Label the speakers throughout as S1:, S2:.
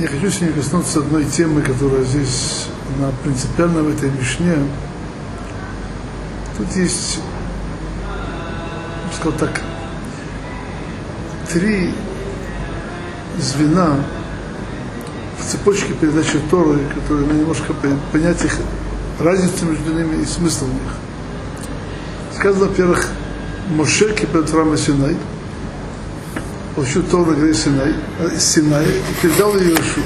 S1: Я хочу сегодня коснуться одной темы, которая здесь, она принципиальна в этой Мишне. Тут есть, сказал так, три звена в цепочке передачи Торы, которые надо немножко понять их разницу между ними и смысл в них. Сказано, во-первых, Моше кипет Рама Синай, получил Тору на горе Синай, Синай и передал ее Ишу.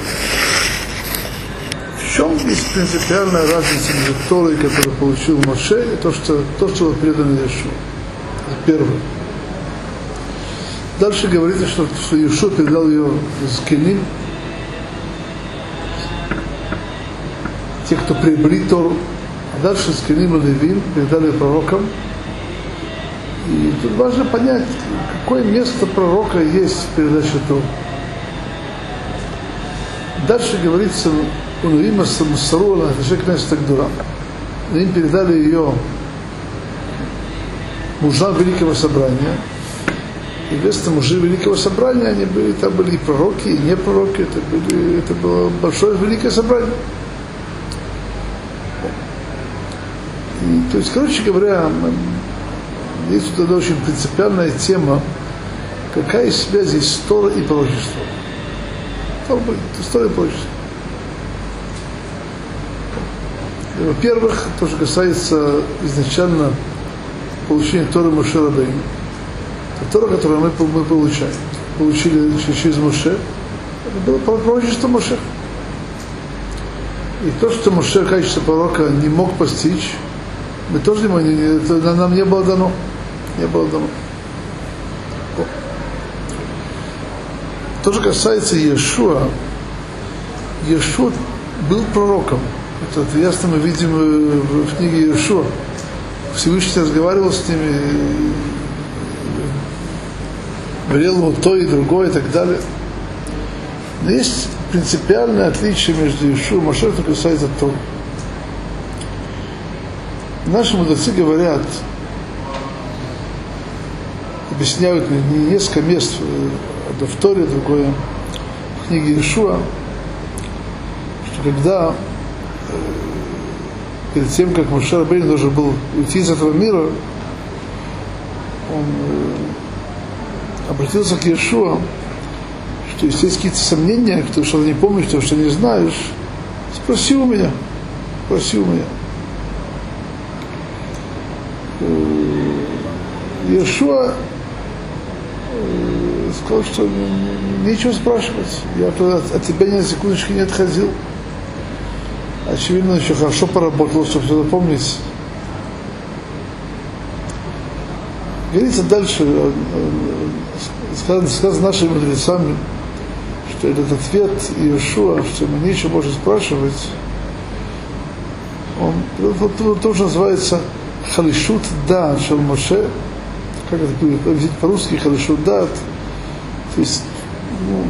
S1: В чем есть принципиальная разница между Торой, которую получил Моше, и то, что, то, что было передано Ишу? Это первое. Дальше говорится, что, что Иешуа передал ее с Келим, те, кто приобрели Тору, а дальше с Келим и Левин передали пророкам. И тут важно понять, какое место пророка есть в передаче Торы. Дальше говорится у Навима Самусарула, Хашек Тагдура. Им передали ее мужам Великого Собрания, Известно, мужи Великого Собрания, они были, там были и пророки, и не пророки, это, были, это было большое Великое Собрание. И, то есть, короче говоря, есть тут одна очень принципиальная тема, какая связь есть Тора и пророчество. Тора и пророчество. Во-первых, то, что касается изначально получения Торы Мушера Бейна. Тора, которую мы, мы получаем, получили через Моше, это было пророчество Моше. И то, что Моше в качестве пророка не мог постичь, мы тоже могли, это нам не было дано. Не было дано. То, что касается Иешуа, Иешуа был пророком. Это, это ясно мы видим в книге Иешуа. Всевышний разговаривал с ними, велел ему то и другое и так далее. Но есть принципиальное отличие между Ишу и Машер, что касается Торы. Наши мудрецы говорят, объясняют не несколько мест, одно в Торе, другое в книге Иешуа, что когда перед тем, как Машер Бейн должен был уйти из этого мира, он обратился к Иешуа, что если есть какие-то сомнения, кто что не помнишь, то что не знаешь, спроси у меня, спроси у меня. Иешуа сказал, что нечего спрашивать. Я от, тебя ни на секундочку не отходил. Очевидно, еще хорошо поработал, чтобы все запомнить. Говорится дальше, сказано, сказано нашими мудрецами, что этот ответ Иешуа, что мы нечего можно спрашивать, он, он тоже называется халишут да шел Моше, как это будет по-русски халишут дат, то есть, ну,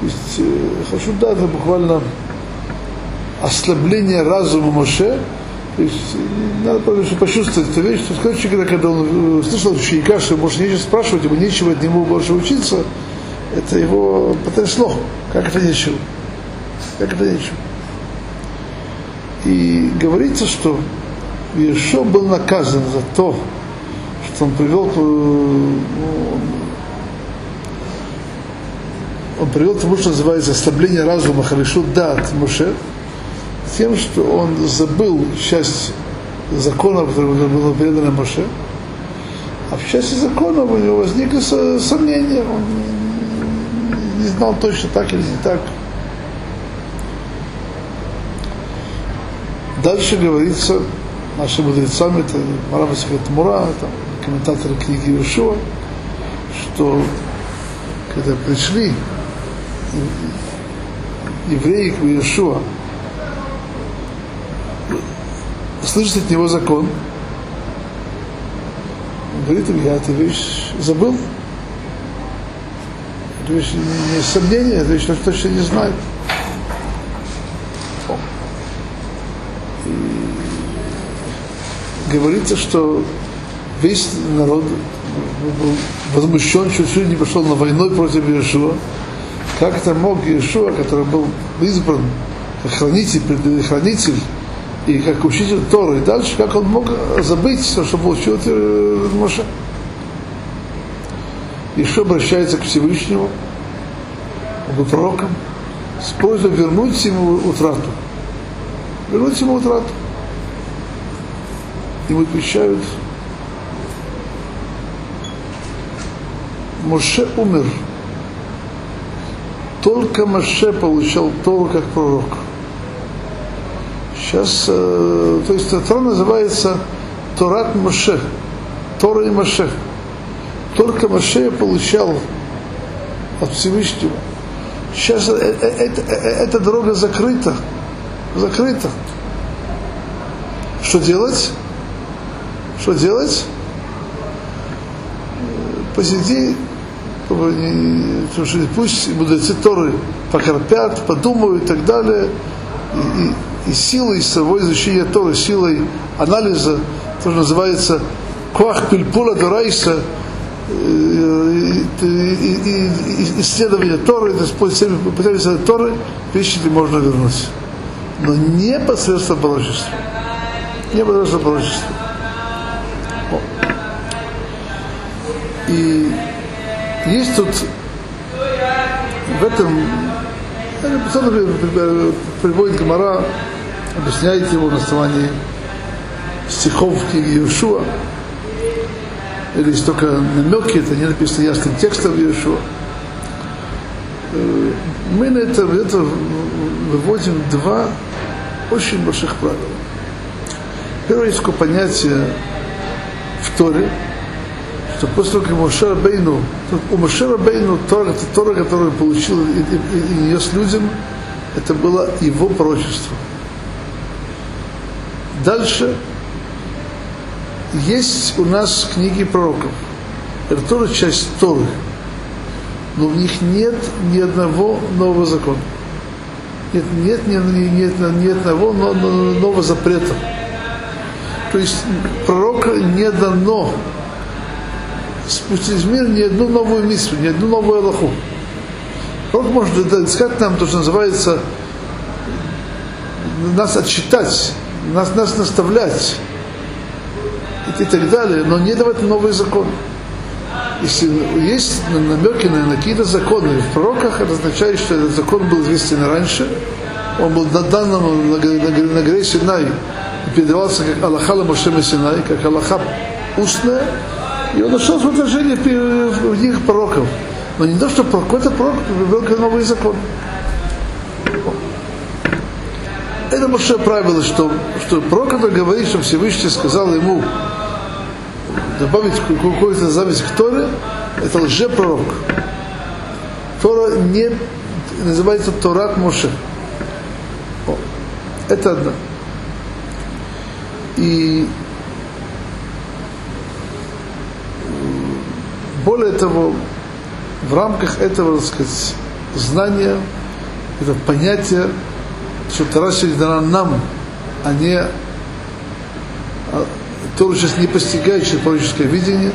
S1: то есть э, халишут дат это буквально ослабление разума Моше, то есть надо просто почувствовать эту вещь, что, короче говоря, когда он услышал ученика, что может нечего спрашивать, ему нечего от него больше учиться, это его потрясло. Как это нечего? Как это нечего? И говорится, что Иешо был наказан за то, что он привел, ну, он привел к тому, что называется ослабление разума Харишу Дат Муше, тем, что он забыл часть закона, который было передано Моше, а в части закона у него возникли сомнения, он не знал точно так или не так. Дальше говорится нашими мудрецами, это Марава Мура, это комментаторы книги Иешуа, что когда пришли евреи к Иешуа, слышит от него закон. Он говорит им, я эту вещь забыл. Эту вещь не, не сомнение, эту вещь точно не знаю. Говорится, что весь народ был возмущен, чуть-чуть не пошел на войну против Иешуа, Как это мог Иешуа, который был избран как хранитель, хранитель и как учитель Торы, и дальше, как он мог забыть то, что получил от э, Моше. Еще обращается к Всевышнему, он был пророком, с просьбой вернуть ему утрату. Вернуть ему утрату. Ему отвечают, Моше умер. Только Моше получал Тору как пророк. Сейчас, э, то есть Тора называется Торат Моше, Тора и Моше. Только Моше получал от Всевышнего. Сейчас э, э, это, эта дорога закрыта. Закрыта. Что делать? Что делать? Посиди, пусть мудрецы Торы покорпят, подумают и так далее. И, и, и силой своего изучения Торы, силой анализа, то, что называется квах пильпула дорайса, исследование Торы, то есть путем Торы, вещи можно вернуть. Но не посредством пророчества. Не посредством пророчества. И есть тут в этом приводит Гамара, объясняет его на основании стихов книги Иешуа, или есть только намеки, это не написано ясным текстом Иешуа. Э, мы на это, это выводим два очень больших правила. Первое есть такое понятие в Торе, что после того, как Моше Бейну, у Моше Бейну Тора, Тора, которую получил и, и, и нес людям, это было его пророчество. Дальше есть у нас книги пророков. Это тоже часть Торы. Но в них нет ни одного нового закона. Нет, нет, нет, нет, ни одного нового запрета. То есть пророка не дано спустить в мир ни одну новую миссию, ни одну новую Аллаху. Пророк может сказать нам то, что называется нас отчитать, нас, нас наставлять и, так далее, но не давать новый закон. Если есть намеки на какие-то законы в пророках, это означает, что этот закон был известен раньше, он был дан нам на, на, на, на горе Синай и передавался как Аллаха Ламашем Синай, как Аллаха устная, и он нашел свое отражение в них пророков. Но не то, что какой-то пророк привел новый закон. Это большое правило, что, что пророк, который говорит, что Всевышний сказал ему добавить какую-то запись к Торе, это лжепророк. Тора не называется Торат Моше. Это одно. И более того, в рамках этого, так сказать, знания, это понятие, что Тора дана нам, а не а, Тору сейчас не постигает через пророческое видение,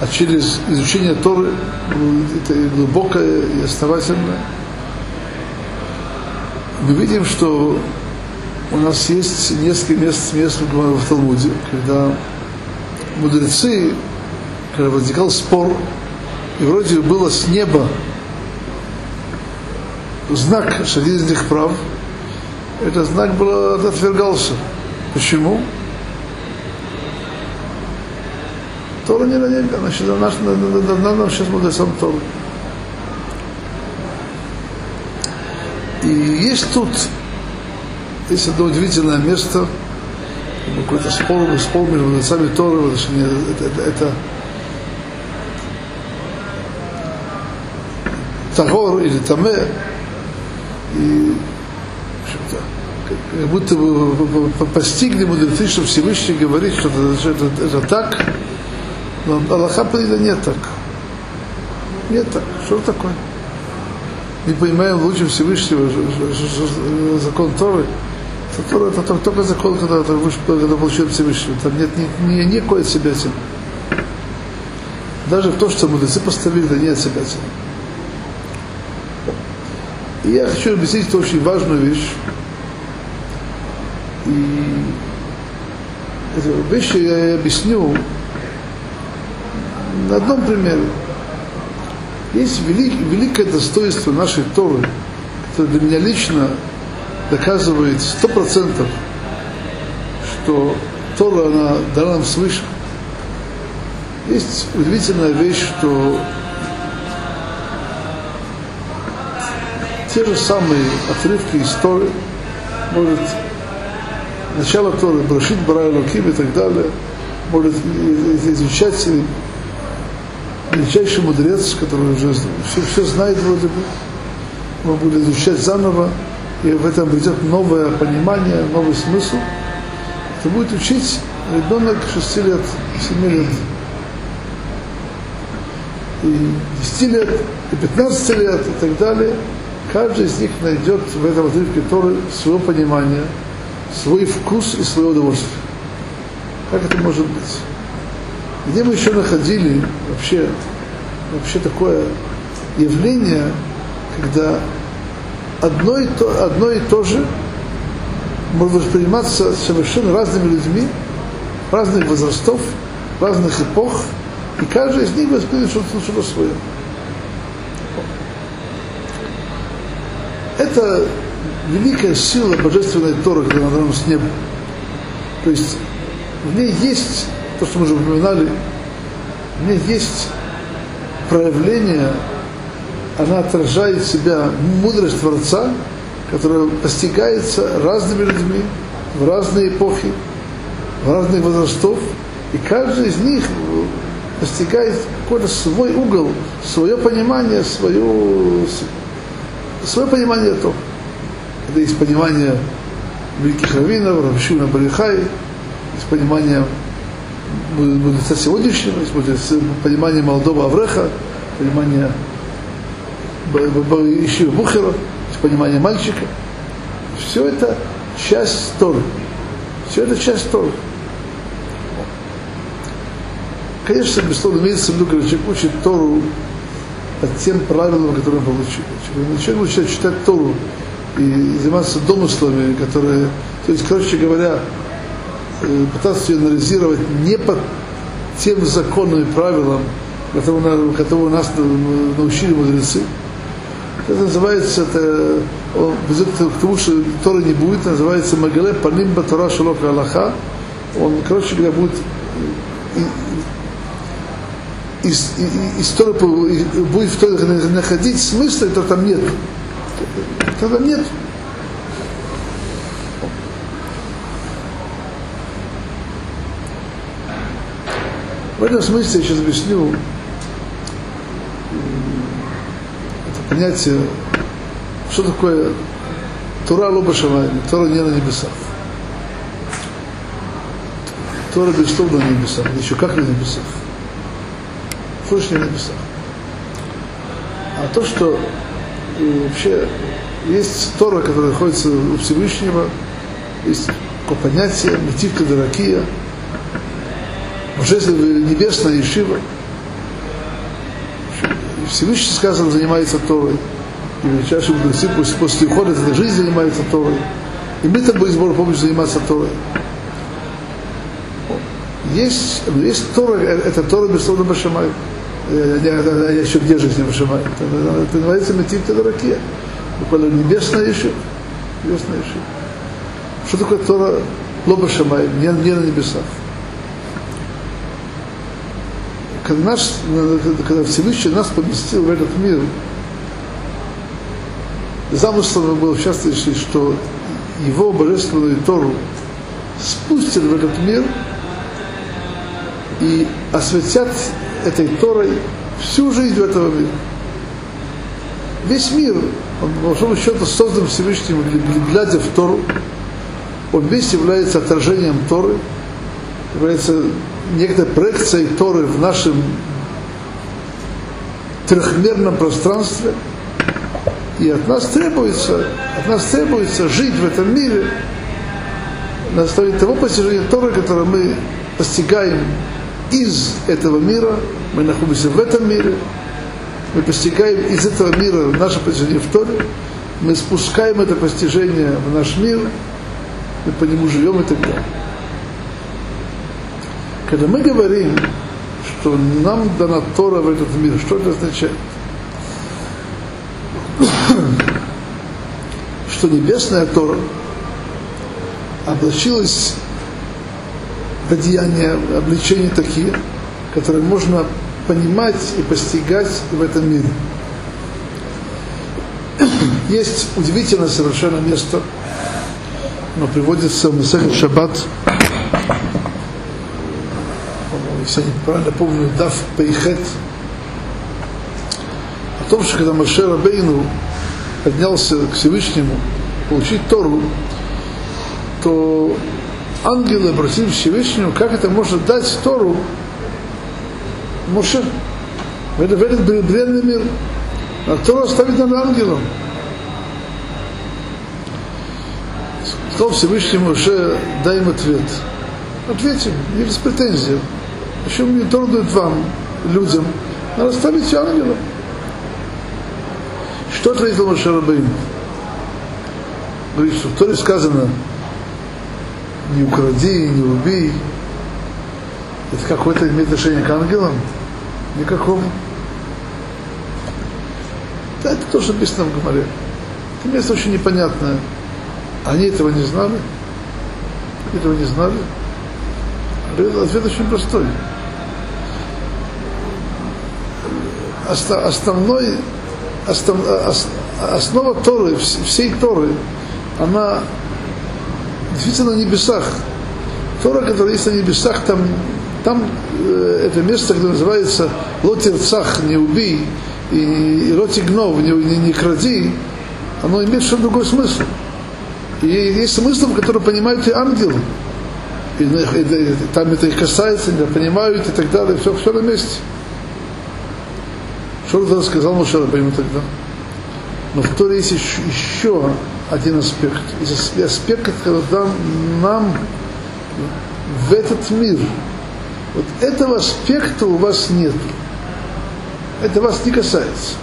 S1: а через изучение Торы, это глубокое и основательное. Мы видим, что у нас есть несколько мест, мест в Талмуде, когда мудрецы когда возникал спор, и вроде было с неба знак, что один из них прав, этот знак был отвергался. Почему? Тора не на небе, значит, наш, на, нам сейчас сам Тора. И есть тут, есть одно удивительное место, какой-то спор, спор между мудрецами Торы, это, это, это Тагор или Таме, и как будто бы постигли мудрецы, что Всевышний говорит, что это, что это, это так, но Аллаха Паида нет так. Нет так. Что такое? Не понимаем лучше Всевышнего закон Торы. Это, Тора, это только закон, когда, когда получил Всевышнего. Там нет ни, ни, никакой от себя Даже в том, что мудрецы поставили, да нет себя Я хочу объяснить очень важную вещь. И эту вещь я объясню на одном примере. Есть велик, великое достоинство нашей Торы, которое для меня лично доказывает сто процентов, что Тора, она дана нам свыше. Есть удивительная вещь, что те же самые отрывки из Торы, может, начало Торы, Брашит, Бара, Луким и так далее, может изучать величайший мудрец, который уже все, все знает вроде бы, он будет изучать заново, и в этом придет новое понимание, новый смысл. Это будет учить ребенок 6 лет, 7 лет, и 10 лет, и 15 лет, и так далее. Каждый из них найдет в этом отрывке Торы свое понимание, свой вкус и свое удовольствие. Как это может быть? Где мы еще находили вообще, вообще такое явление, когда одно и то, одно и то же может восприниматься совершенно разными людьми, разных возрастов, разных эпох, и каждый из них воспринимает что-то, что свое. Это великая сила божественной Торы, которая нам с неба. То есть в ней есть то, что мы уже упоминали, в ней есть проявление, она отражает в себя мудрость Творца, которая постигается разными людьми в разные эпохи, в разных возрастов, и каждый из них постигает какой-то свой угол, свое понимание, свое, свое понимание то. Это есть понимание великих раввинов, Равшина Барихай, есть понимание мудреца сегодняшнего, есть понимание молодого Авреха, понимание Ишива Бухера, есть понимание мальчика. Все это часть Торы. Все это часть Торы. Конечно, безусловно, имеется в виду, когда человек учит Тору по тем правилам, которые он получил. Человек начинает читать Тору и заниматься домыслами, которые, то есть, короче говоря, Э, пытаться ее анализировать не по тем законам и правилам, которые, которые нас научили мудрецы. Это называется, это, он ведет к тому, что Тора не будет, называется Магале Паним Батара Шалока Аллаха. Он, короче говоря, будет из, из, Торы, будет в Торе находить смысл, то там нет. То там нет. В этом смысле я сейчас объясню это понятие, что такое Тура Лоба Шамайна, Тора не на небесах. Тора безусловно на небесах, еще как на небесах. Что на небесах? А то, что вообще есть Тора, которая находится у Всевышнего, есть такое понятие, мотивка Даракия, божественная небесная Ешива. Всевышний сказано занимается Торой. И величайший мудрецы после, после ухода этой жизни занимается Торой. И мы там будем сбор помощи заниматься Торой. Есть, есть Тора, это Тора безусловно Башамай. Я, я, еще где же с ним Башамай? Это, называется Метим Тедараке. Буквально небесная Ешива. Небесная Ешива. Что такое Тора Лоба Шамай, не, не на небесах? когда, наш, когда Всевышний нас поместил в этот мир, замыслом было в частности, что его божественную Тору спустят в этот мир и осветят этой Торой всю жизнь этого мира. Весь мир, он, по большому счету, создан Всевышним, глядя в Тору, он весь является отражением Торы, является некоторой проекцией Торы в нашем трехмерном пространстве. И от нас требуется, от нас требуется жить в этом мире на основе того постижения Торы, которое мы постигаем из этого мира, мы находимся в этом мире, мы постигаем из этого мира наше постижение в Торе, мы спускаем это постижение в наш мир, мы по нему живем и так далее. Когда мы говорим, что нам дана Тора в этот мир, что это означает? что небесная Тора облачилась в одеяния, обличения такие, которые можно понимать и постигать в этом мире. Есть удивительное совершенно место, но приводится в Месахе Шаббат, если я правильно помню, Дав Пейхет, о том, что когда Маше Рабейну поднялся к Всевышнему получить Тору, то ангелы обратились к Всевышнему, как это можно дать Тору Моше. В этот, в этот бренный мир. А Тору оставить надо ангелам. Сказал Всевышний Моше, дай им ответ. Ответим, не без претензий. Почему мне Тору дают вам, людям? Надо оставить ангелам. Что ответил Моше Рабейн? Говорит, что в Торе сказано, не укради, не убей. Это какое-то имеет отношение к ангелам? Никакого. Да, это то, что написано в Гамаре. Это место очень непонятное. Они этого не знали. Этого не знали. Ответ очень простой. Основной основ, основа Торы, всей Торы, она действительно на небесах. Тора, которая есть на небесах, там, там э, это место, где называется Лотирцах, не убей, и, и Лотигнов, не, не, не кради, оно имеет совершенно другой смысл. И есть смысл, который понимают и ангелы. И, и, и, там это их касается, не понимают и так далее, все, все на месте. Что тогда сказал Моше Рабейну тогда? Но в Торе есть еще, еще один аспект. Есть аспект, который дан нам в этот мир. Вот этого аспекта у вас нет. Это вас не касается.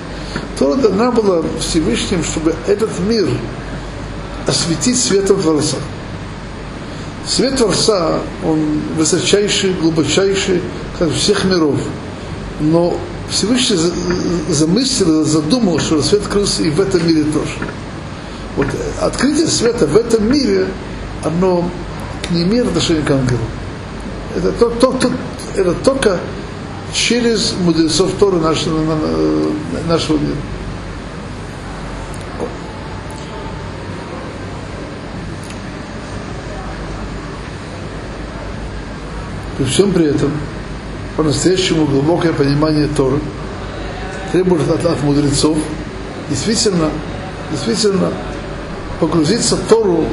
S1: Тора дана была Всевышним, чтобы этот мир осветить светом Творца. Свет Творца, он высочайший, глубочайший, как всех миров. Но Всевышний замыслил, задумал, что свет открылся и в этом мире тоже. Вот открытие света в этом мире, оно не имеет отношения к ангелу. Это, то, то, то, это только через мудрецов Торы нашего, нашего мира. При всем при этом по-настоящему глубокое понимание Торы, требует от, от мудрецов действительно, действительно погрузиться в Тору,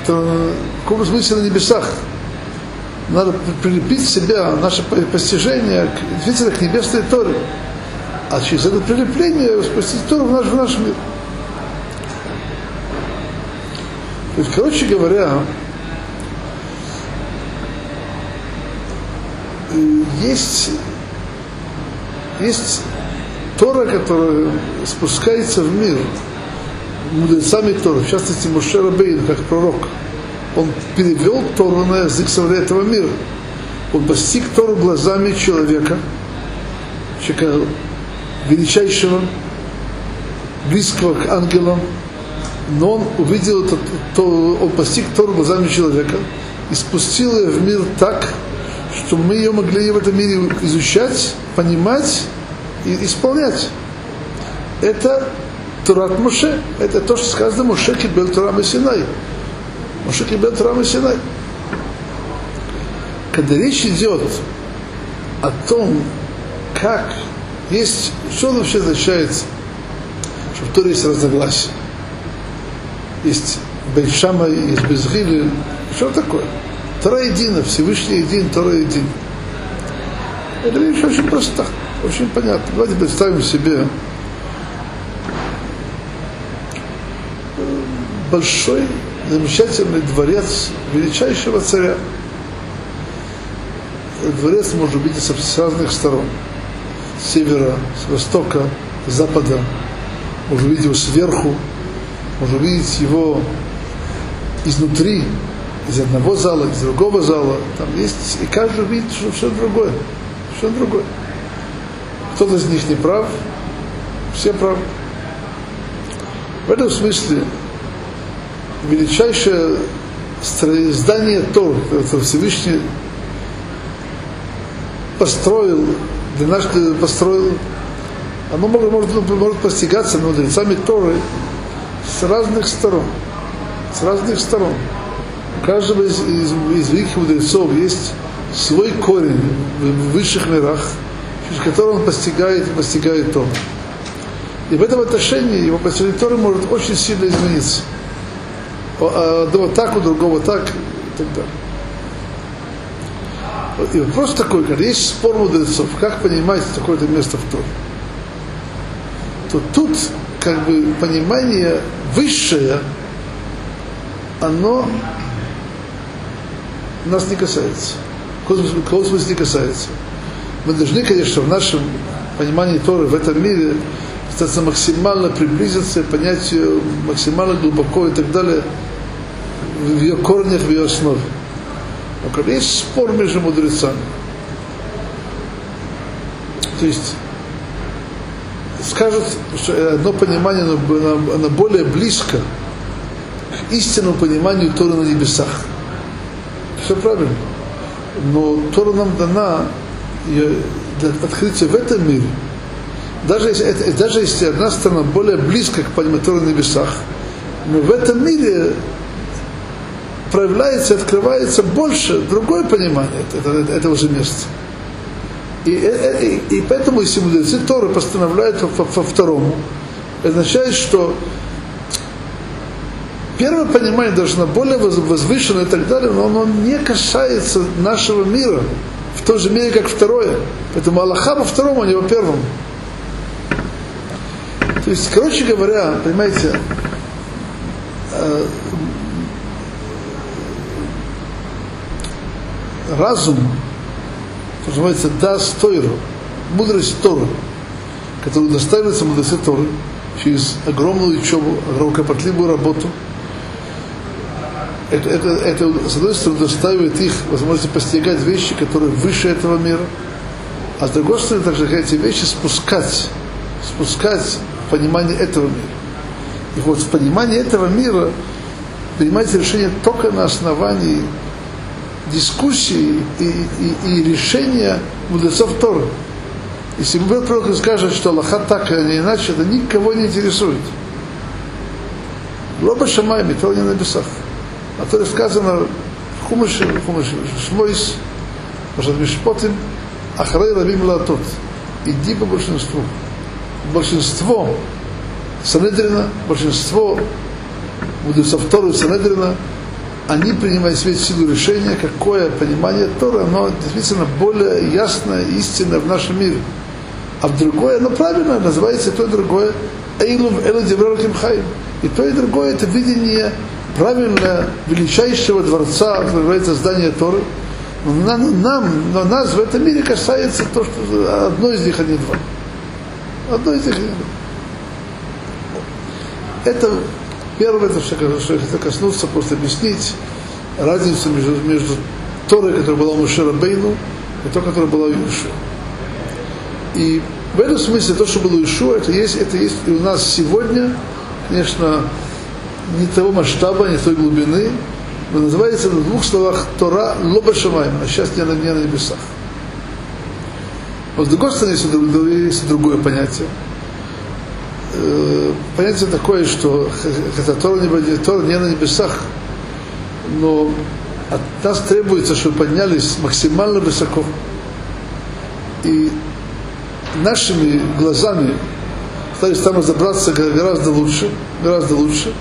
S1: которая в каком смысле на небесах. Надо прилепить себя, наше постижение действительно к небесной Торе. А через это прилепление спустить Тору в наш, в наш мир. То есть, короче говоря, есть, есть Тора, которая спускается в мир мудрецами Тора, в частности Моше Рабейн, как пророк. Он перевел Тору на язык этого мира. Он постиг Тору глазами человека, человека величайшего, близкого к ангелам, но он увидел это, то, он постиг Тору глазами человека и спустил ее в мир так, чтобы мы ее могли в этом мире изучать, понимать и исполнять. Это Турат Моше. Это то, что сказано Моше кибел Турам и Синай. Моше кибел Турам и Синай. Когда речь идет о том, как есть, что вообще означает, что в Торе есть разногласия. Есть Бейшама, есть Безгили, что такое? Тора едина, Всевышний един, Тора един. Это вещь очень проста, очень понятно. Давайте представим себе большой, замечательный дворец величайшего царя. Дворец может быть с разных сторон. С севера, с востока, с запада. Можно видеть его сверху. можно увидеть его изнутри, из одного зала, из другого зала. Там есть, и каждый видит, что все другое. Все другое. Кто-то из них не прав, все правы. В этом смысле величайшее здание Тор, это Всевышний построил, для нас построил, оно может, может, может постигаться мудрецами Торы с разных сторон. С разных сторон. У каждого из, из, из великих мудрецов есть свой корень в высших мирах, через который он постигает и постигает Тору. И в этом отношении его постижение Торы может очень сильно измениться. Одного так, у другого так и так далее. И вопрос такой, когда есть спор мудрецов, как понимать такое-то место в Торе, то тут как бы понимание высшее, оно нас не касается. Кого смысле не касается? Мы должны, конечно, в нашем понимании Торы в этом мире стараться максимально приблизиться к понятию максимально глубоко и так далее в ее корнях, в ее основе. Но когда есть спор между мудрецами, то есть скажут, что одно понимание, оно более близко к истинному пониманию Торы на небесах. Все правильно. Но Тора нам дана для открытия в этом мире. Даже если, даже если одна сторона более близко к пониманию на небесах, но в этом мире проявляется, открывается больше другое понимание этого, этого же места. И, и, и поэтому, если мудрецы Торы постановляют во, во второму, означает, что первое понимание должно более возвышено и так далее, но оно не касается нашего мира в той же мере, как второе. Поэтому Аллаха во втором, а не во первом. То есть, короче говоря, понимаете, э, разум, то, называется дас тойру, мудрость Торы, которая доставится мудрость Торы через огромную учебу, огромную кропотливую работу, это, это, это, с одной стороны, доставит их возможность постигать вещи, которые выше этого мира, а с другой стороны, также эти вещи спускать, спускать понимание этого мира. И вот в понимании этого мира принимается решение только на основании дискуссии и, и, и решения мудрецов Торы. Если Бог пророк скажет, что Аллаха так, не иначе, это никого не интересует. Лоба Шамай, Тор не на небесах. А то сказано в Хумыше, в Хумыше, Шмойс, Пашат Мишпотим, Ахрей Рабим Латот. Иди по большинству. Большинство Санедрина, большинство мудрецов Торы Санедрина, они принимают в силу решения, какое понимание Тора, оно действительно более ясное, истинное в нашем мире. А в другое, оно правильно называется то и другое Эйлув Эла Хайм. И то и другое это видение правильно величайшего дворца, является здание Торы. Нам, но нас в этом мире касается то, что одно из них, а не два. Одно из два. Это Первое, это что я хотел коснуться, просто объяснить разницу между, между Торой, которая была у Мушера Бейну, и то, которая была у Иешуа. И в этом смысле то, что было у Иешуа, это есть, это есть и у нас сегодня, конечно, не того масштаба, не той глубины, но называется на двух словах Тора Лоба Шамаем, а сейчас не на, не на небесах. Но с другой стороны, есть, другое понятие – э, понятие такое, что хотя Тора не, на небесах, но от нас требуется, чтобы поднялись максимально высоко. И нашими глазами пытались там разобраться гораздо лучше, гораздо лучше,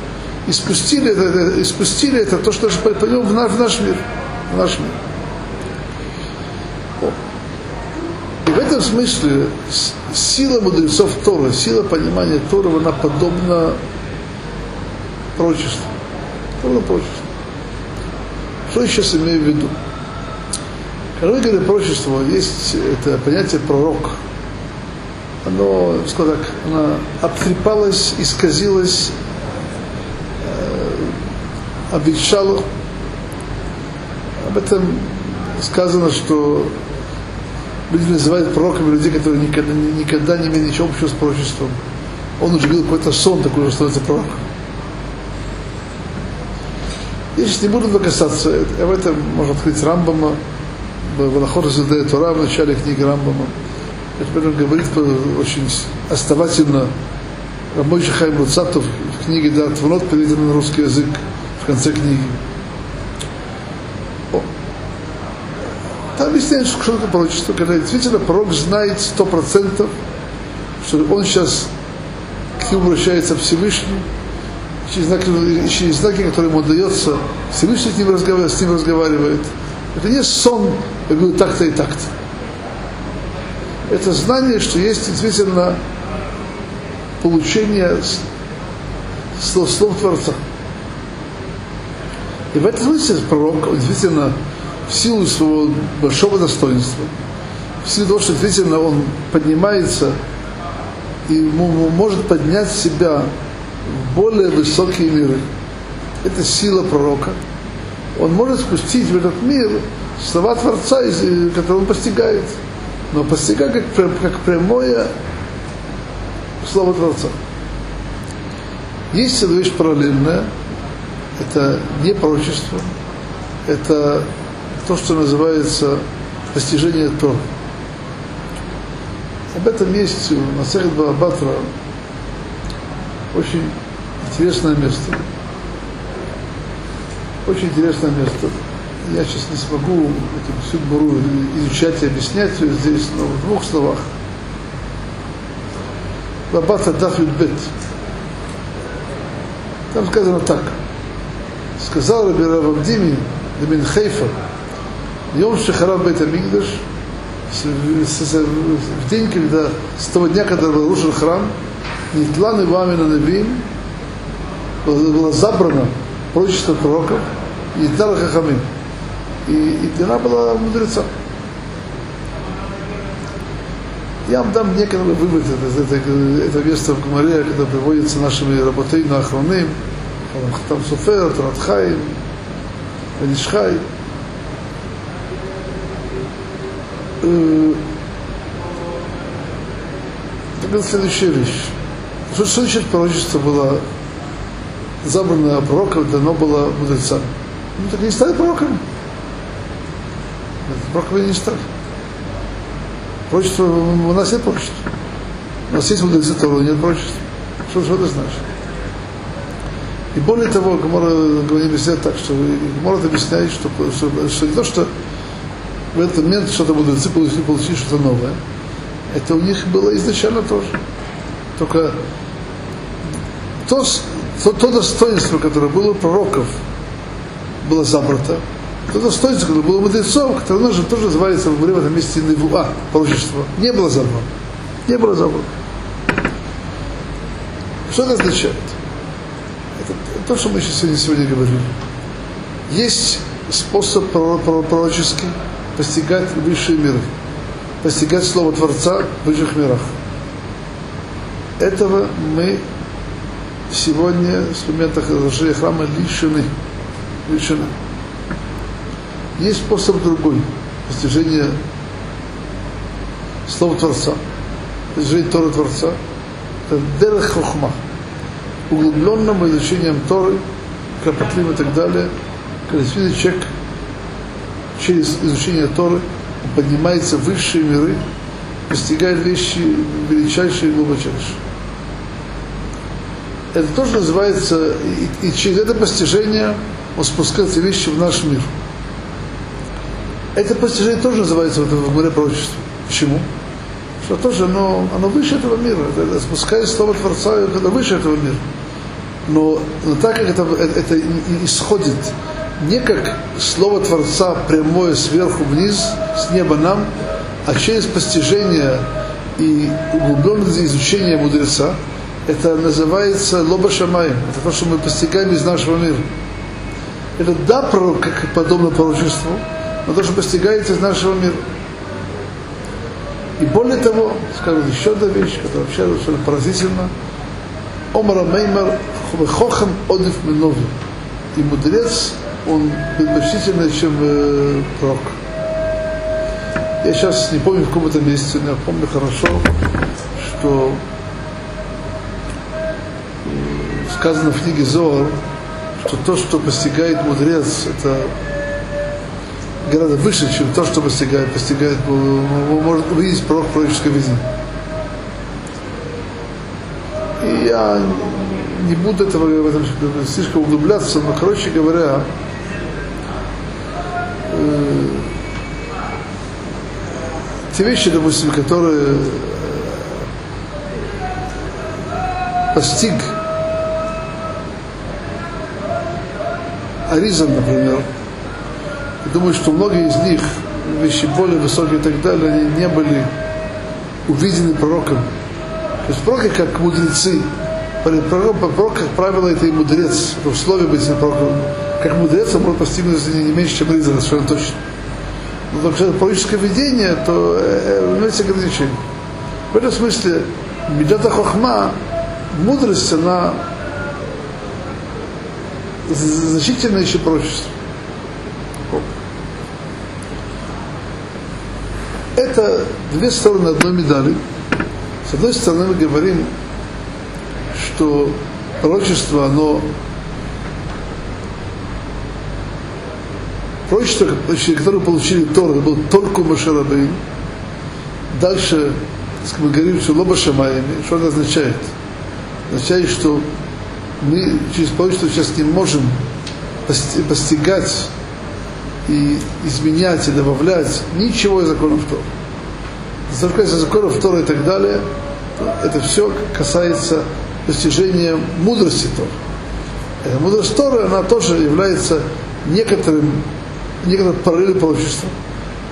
S1: и спустили это, и спустили это то, что пойдем в наш, в наш мир. В наш мир. И в этом смысле сила мудрецов Тора, сила понимания Тора, она подобна прочеству. Подобна прочеству. Что я сейчас имею в виду? Когда мы говорим прочество, есть это понятие пророк. Оно, скажем так, оно обтрепалось, исказилось обещал, об этом сказано, что люди называют пророками людей, которые никогда, никогда не имели ничего общего с пророчеством. Он уже видел какой-то сон такой, что становится пророком. Я сейчас не буду касаться, об этом можно открыть Рамбама, Валахор задает Тура в начале книги Рамбама. Это говорит очень основательно Рабочий Хайм Луцатов в книге «Да, Твонот» переведен на русский язык в конце книги. Объясняет, что такое пророчество, когда действительно пророк знает сто процентов, что он сейчас к нему обращается Всевышний, через знаки, через знаки, которые ему дается, Всевышний с ним разговаривает, с ним разговаривает. Это не сон, я говорю, так-то и так-то. Это знание, что есть действительно получение слов, слов Творца. И в этом смысле пророк, он действительно в силу своего большого достоинства, в силу того, что действительно он поднимается и может поднять себя в более высокие миры. Это сила пророка. Он может спустить в этот мир слова Творца, которые он постигает. Но постигает как, как прямое слово Творца. Есть одна вещь параллельная, это не пророчество, это то, что называется постижение Тора. Об этом есть у Насахид Баабатра очень интересное место. Очень интересное место. Я сейчас не смогу эту всю буру изучать и объяснять ее здесь, но в двух словах. Бабата Даф Бет. Там сказано так. Сказал Раби Рававдими Демин Хейфа, Йом Шахараб Бет Амигдаш, в день, когда, с того дня, когда был разрушен храм, Нитлан и Вамина Навим, было забрано пророчество пророков, и Тара Хахамим. И, и дана была мудреца. Я вам дам некоторый вывод из это, это, это место в Гумаре, когда приводится нашими работой на охраным, там Суфер, Таратхай, Ванишхай. Это следующая вещь. Что, что значит пророчество было забрано пророком, дано было мудрецам? Ну так не стали пророками. Пророками не стали. Пророчество, у нас нет пророчества. У нас есть мудрецы Тору, нет пророчества. Что, что это значит? И более того, Гомора говорит объясняет так, что Гомора объясняет, что, что, что не то, что в этот момент что-то мудрецы получили, получили что-то новое, это у них было изначально тоже. Только то, то, то достоинство, которое было у пророков, было забрато, то достоинство, которое было у мудрецов, которое же тоже называется в в этом месте Невуа, пророчество, не было забрано. Не было забрано. Что это означает? Это то, что мы сегодня, сегодня говорили. Есть способ пророческий постигать высшие миры, постигать Слово Творца в высших мирах. Этого мы сегодня в моментах разрушения храма лишены. лишены. Есть способ другой постижения Слова Творца, постижения Торы Творца. Это Дерех Хохма, углубленным изучением Торы, кропотливым и так далее, когда человек через изучение Торы поднимается в высшие миры, постигает вещи величайшие и глубочайшие это тоже называется, и, и через это постижение он спускается вещи в наш мир. Это постижение тоже называется в этом море пророчества. Почему? Что тоже оно, оно выше этого мира. Это, спускает слово Творца, это выше этого мира. Но, но так как это, это, это исходит не как слово Творца прямое сверху вниз, с неба нам, а через постижение и углубленное изучение мудреца, это называется лоба шамай. Это то, что мы постигаем из нашего мира. Это да, как подобно пророчеству, но то, что постигается из нашего мира. И более того, скажу еще одна вещь, которая вообще совершенно поразительна. Омара Меймар Хохам Одив Минови. и мудрец, он предпочтительный, чем э, пророк. Я сейчас не помню в каком то месте, но я помню хорошо, что э, сказано в книге Зор, что то, что постигает мудрец, это гораздо выше, чем то, что постигает, постигает, может увидеть пророк пророческой видение. И я не буду этого в этом слишком углубляться, но, короче говоря, те вещи, допустим, которые постиг Аризан, например, я думаю, что многие из них, вещи более высокие и так далее, они не были увидены пророком. То есть пророки как мудрецы. Пророк, пророк, как правило, это и мудрец. В условии быть пророком. Как мудрец он может постигнуть не меньше, чем Ризан, совершенно точно. Но когда пророческое видение, то у него есть. В этом смысле Медата Хохма, мудрость, она значительно еще пророчество. Это две стороны одной медали. С одной стороны, мы говорим, что пророчество, оно пророчество, которое получили Тор, это был Торку Машарабейн. Дальше, мы говорим, что Лоба Шамаями, что это означает? Означает, что мы через пророчество сейчас не можем постигать и изменять и добавлять ничего из законов Тора. Что касается законов Тора и так далее, это все касается достижения мудрости Тора. Эта мудрость Тора, она тоже является некоторым, некоторым параллелью пророчества.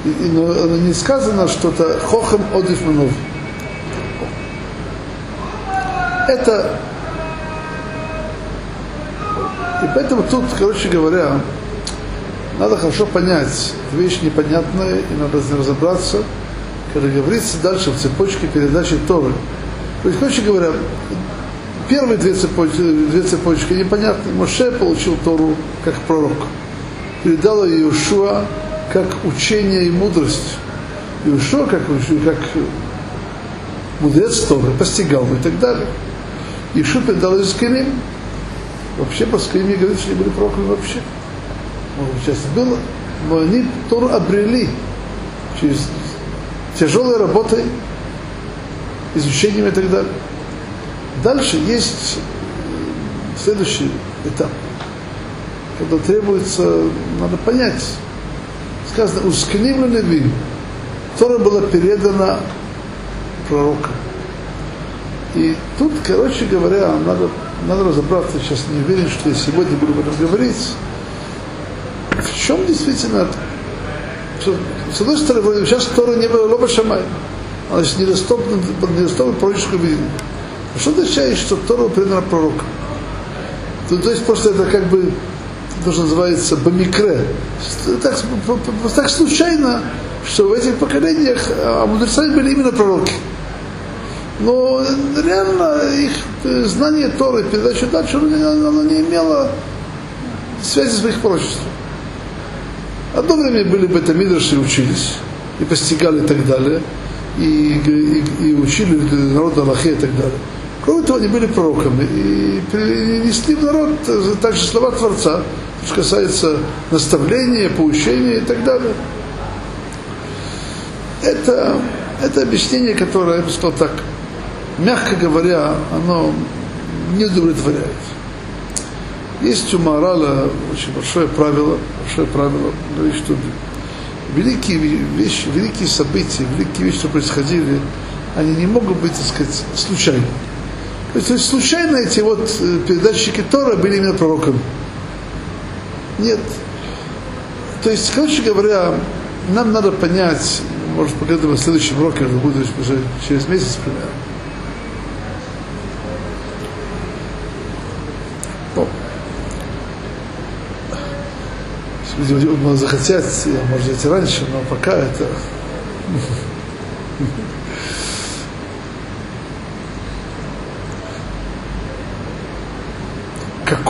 S1: Но не сказано что-то хохам одиф манов. Это и поэтому тут, короче говоря, надо хорошо понять, это вещь непонятная, и надо с ней разобраться, когда говорится дальше в цепочке передачи Торы. То есть, короче говоря, первые две цепочки, две цепочки непонятны. Моше получил Тору как пророк. Передал ее Иешуа как учение и мудрость. Иешуа как, как мудрец Торы, постигал и так далее. Иешуа передал ее Скелим. Вообще по Скелиме говорит, что не были пророками вообще сейчас было, но они Тору обрели через тяжелой работой, изучением и так далее. Дальше есть следующий этап, когда требуется, надо понять, сказано, ускним Леви, Тора была передана пророкам. И тут, короче говоря, надо, надо разобраться, сейчас не уверен, что я сегодня буду об этом говорить, в чем действительно с одной стороны, сейчас Тора не было лоба шамай, она значит недоступна, недоступна пророческому видению. Что означает, что Тора предана пророка? То, то есть просто это как бы то, что называется бамикре. Так, так случайно, что в этих поколениях а мудрецами были именно пророки. Но реально их знание Торы, передача дальше, оно, не имело связи с их пророчеством. Одно время были бета-мидрши учились, и постигали и так далее, и, и, и учили народ Аллахе и так далее. Кроме того, они были пророками и перенесли в народ также слова Творца, что касается наставления, поучения и так далее. Это, это объяснение, которое, я бы сказал так, мягко говоря, оно не удовлетворяет. Есть у Марала очень большое правило, большое правило, говорит, что великие вещи, великие события, великие вещи, что происходили, они не могут быть, так сказать, случайно. То есть, случайно эти вот э, передатчики Тора были именно пророком. Нет. То есть, короче говоря, нам надо понять, может, поговорим о следующем уроке, это будет уже через месяц примерно, видимо, захотят, может быть, раньше, но пока это...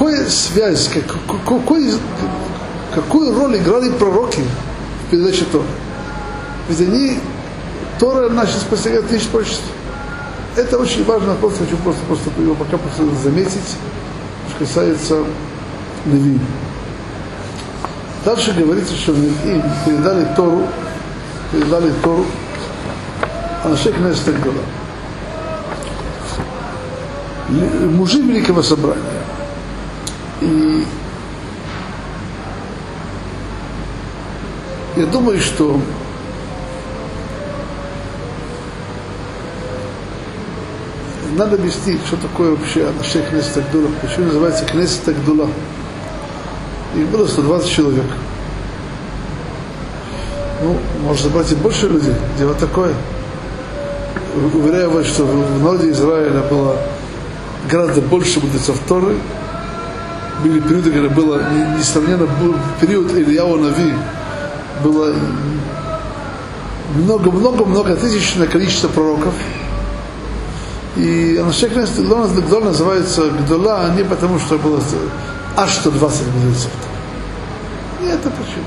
S1: какая связь, как, какой, какую роль играли пророки в передаче Торы? Ведь они, Тора начали постигать тысяч прочества. Это очень важно, просто хочу просто, просто его пока просто заметить, что касается Неви. Дальше говорится, что им передали Тору, передали Тору, а Кнессета Гдола. Мужи Великого Собрания. Я думаю, что надо объяснить, что такое вообще Анашей Кнессет Агдула, почему называется Кнессет Агдула. Их было 120 человек. Ну, может забрать и больше людей. Дело такое. Уверяю вас, что в народе Израиля было гораздо больше мудрецов Торы. Были периоды, когда было несравненно был период Ильяу Нави, было много-много-много тысячное количество пророков. И Анашек Гдол называется Гдола не потому, что было аж 120 мудрецов. И это почему?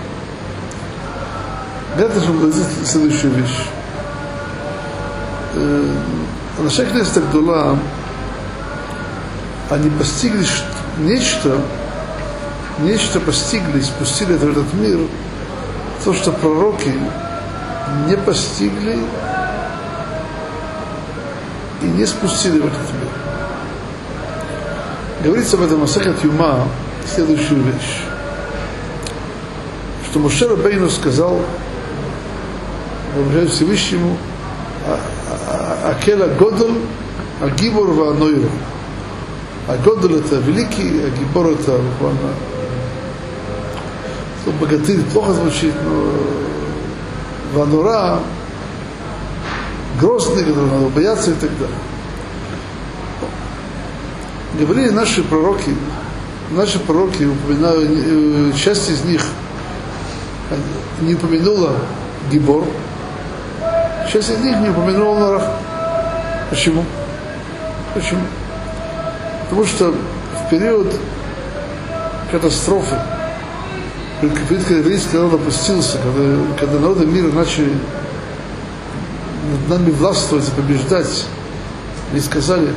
S1: Говорят, что следующую вещь. Анашек Гдола они постигли нечто, нечто постигли, спустили в этот мир, то, что пророки не постигли и не спустили в этот мир. Говорится об этом Масахат Юма следующую вещь. Что Моше Рабейну сказал, обращаясь Всевышнему, Акела Годл, Агибор Ванойра. А Годл это великий, а Гибор это буквально ну, богатырь плохо звучит, но Ванура грозный, которого надо бояться и так далее. Говорили наши пророки, наши пророки, упоминаю, часть из них не упомянула Гибор, часть из них не упомянула Норах. Почему? Почему? Потому что в период катастрофы, когда еврейский народ опустился, когда, когда народы мира начали над нами властвовать и побеждать, они сказали,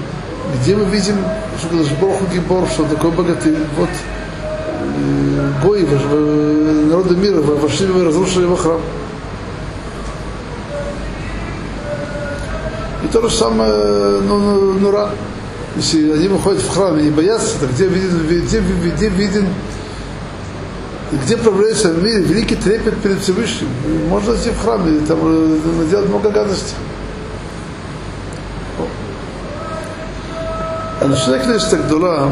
S1: где мы видим, что Бог Гибор, что такое богатырь, вот э, Гои, народы мира вошли и разрушили его храм. И то же самое ну, ну, Нура. Если они выходят в храм и боятся, то где виден, где, где виден, где проявляется в мире великий трепет перед Всевышним. Можно идти в храм и там делать много гадостей. Аншей Кнессета Гдула,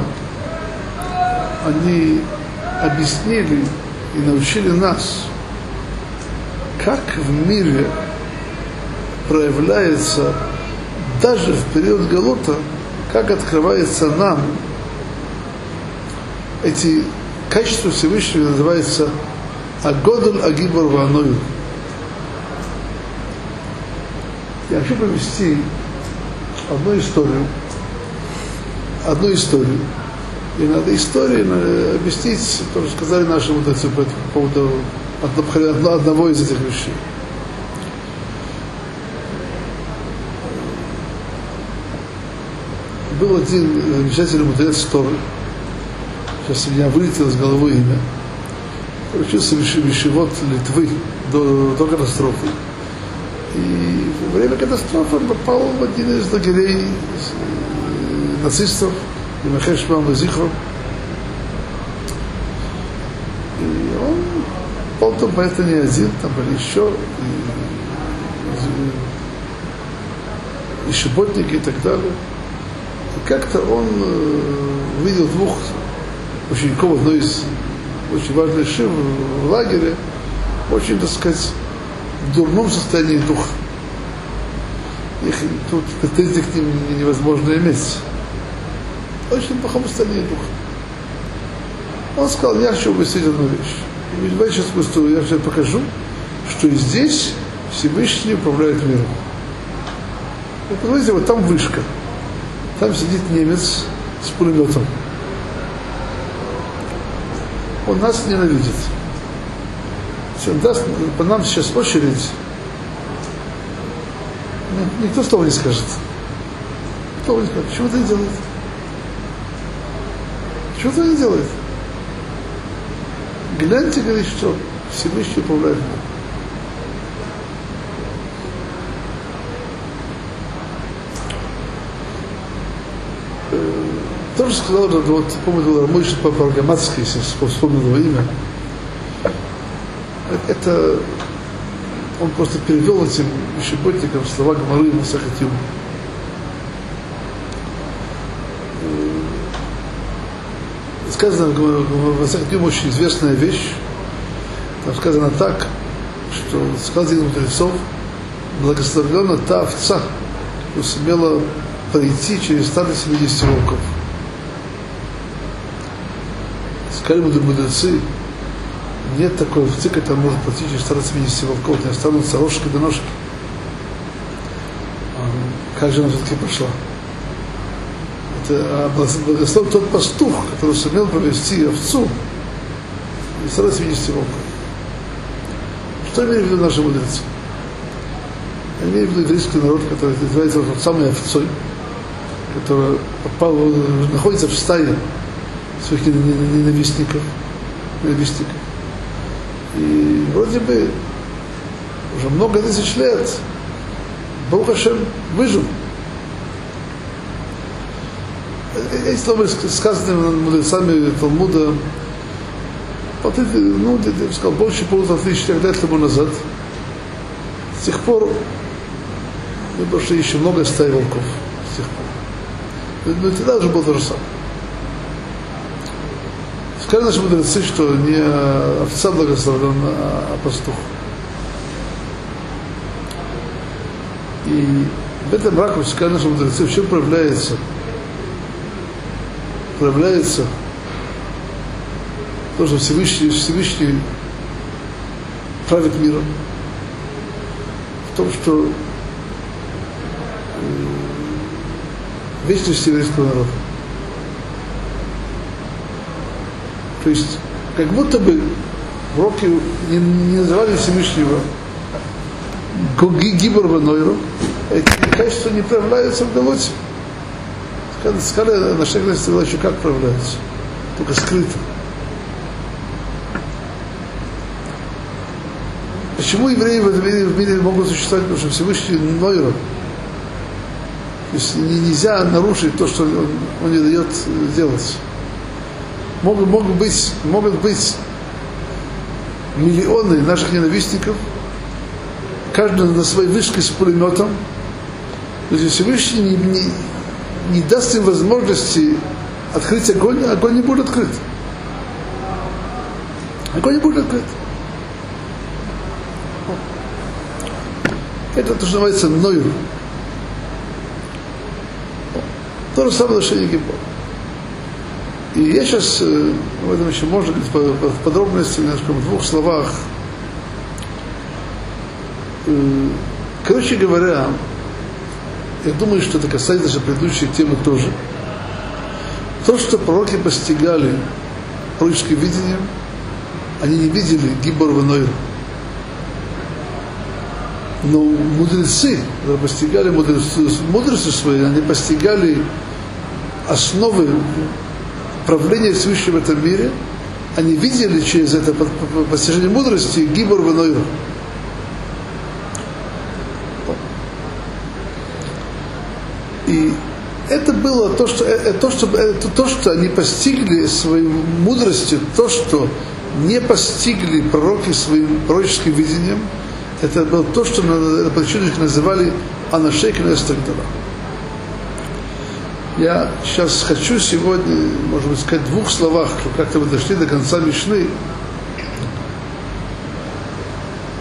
S1: они объяснили и научили нас, как в мире проявляется даже в период Галута как открывается нам эти качества Всевышнего называется Агодл Агибор Ваною. Я хочу привести одну историю, одну историю. И надо истории объяснить, то, что сказали наши мудрецы по поводу одного из этих вещей. Был один замечательный мудрец Торы, сейчас у меня вылетело с головы имя, учился в Вишивот Литвы до, до катастрофы. И во время катастрофы он попал в один из лагерей э, нацистов, и Махеш Мамазихром. И он попал там, поэтому не один, там были еще и, и, и шиботники и так далее как-то он э, увидел двух учеников одной из очень важных шив в лагере, очень, так сказать, в дурном состоянии духа. Их тут претензий к ним невозможно иметь. Очень в плохом состоянии духа. Он сказал, я хочу объяснить одну вещь. И давайте сейчас просто я все покажу, что и здесь Всевышний управляет миром. Вот, видите, вот там вышка. Там сидит немец с пулеметом. он нас ненавидит. Даст по нам сейчас очередь, никто слова не скажет. Слова не скажет. Это не делает? Почему это не делает? Гляньте, говорит, что Всевышний управляет тоже сказал, что вот, помню, Рамойш по-аргаматски, если вспомнил его имя, это он просто перевел этим щеботникам слова Гамары Масахатюм. Сказано в Масахатюм очень известная вещь. Там сказано так, что сказал один мудрецов, благословлена та овца, сумела пройти через стадо 70 волков. Сказали мудрецы, нет такой овцы, которая может пройти через стадо 70 волков, не останутся рожки до ножки. Как же она все-таки прошла? Это а благословен тот пастух, который сумел провести овцу и стадо 70 волков. Что имеют в виду наши мудрецы? Я имею в виду еврейский народ, который называется вот самой овцой, который попал, находится в стае своих ненавистников, ненавистников. И вроде бы уже много тысяч лет Бог выжил. Эти слова сказаны мудрецами Талмуда, ну, я бы сказал, больше полутора тысяч лет тому назад. С тех пор мы прошли еще много стаи волков. С тех пор. Но тогда уже было то же самое. Сказали наши мудрецы, что не овца благословлен, а пастух. И в этом ракурсе, сказали наши мудрецы, в чем проявляется? Проявляется то, что Всевышний, Всевышний правит миром. В том, что вечность еврейского народа. То есть, как будто бы уроки не, не называли Всевышнего Гибор Ванойру, эти качества не проявляются в Галоте. Сказали, на шеглости сказала еще как проявляются, только скрыто. Почему евреи в этом мире, в мире могут существовать? Потому что Всевышний Нойра. То есть нельзя нарушить то, что он, он не дает делать могут, могут, быть, могут быть миллионы наших ненавистников, каждый на своей вышке с пулеметом, то есть Всевышний не, не, не даст им возможности открыть огонь, огонь не будет открыт. Огонь не будет открыт. Это то, что называется нойр. То же самое отношение к Богу. И я сейчас об этом еще можно говорить в подробности, немножко в двух словах. Э, короче говоря, я думаю, что это касается же предыдущей темы тоже. То, что пророки постигали пророческим видением, они не видели Гибор Ванойр. Но мудрецы, постигали мудростью, мудростью своей, они постигали основы правление Всевышнего в этом мире, они видели через это постижение мудрости Гибор Венойр. И это было то, что, это, то, что, это то, что они постигли своей мудростью, то, что не постигли пророки своим пророческим видением, это было то, что на причину называли Анашейк Нестагдала. Я сейчас хочу сегодня, может быть, сказать в двух словах, что как-то мы дошли до конца Мишны.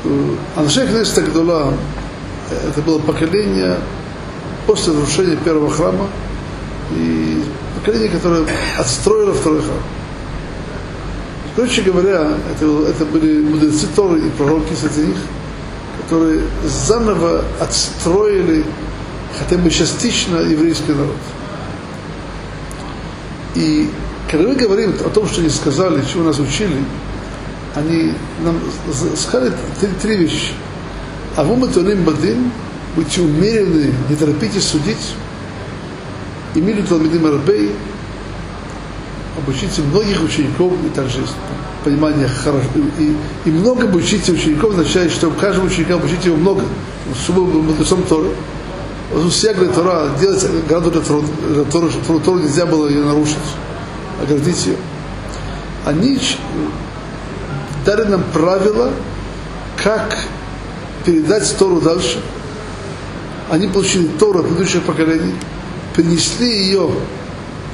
S1: Э, Аншей Кнеста Гдула – это было поколение после разрушения первого храма и поколение, которое отстроило второй храм. Короче говоря, это, это были мудрецы Торы и пророки среди них, которые заново отстроили хотя бы частично еврейский народ. И Когда мы говорим о том, что они сказали, чего нас учили, они нам сказали три, три вещи. А вы мы тоним бадин, будьте умерены, не торопитесь судить. И милю Талмидим Арбей, обучите многих учеников, и также понимание хорошо, и, и много обучите учеников, означает, что каждому ученику обучите его много, чтобы был мудрецом Торы. Все говорит, Тора, делать граду для Торы, чтобы Тору нельзя было ее нарушить, оградить ее. Они дали нам правила, как передать Тору дальше. Они получили Тору от предыдущих поколений, перенесли ее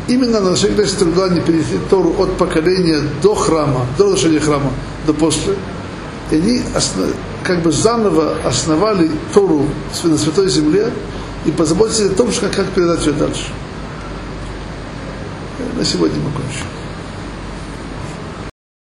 S1: именно на всегда труда не перенесли Тору от поколения до храма, до разрушения храма, до после. И они основ, как бы заново основали Тору на Святой Земле и позаботились о том, что, как передать ее дальше. На сегодня мы кончим.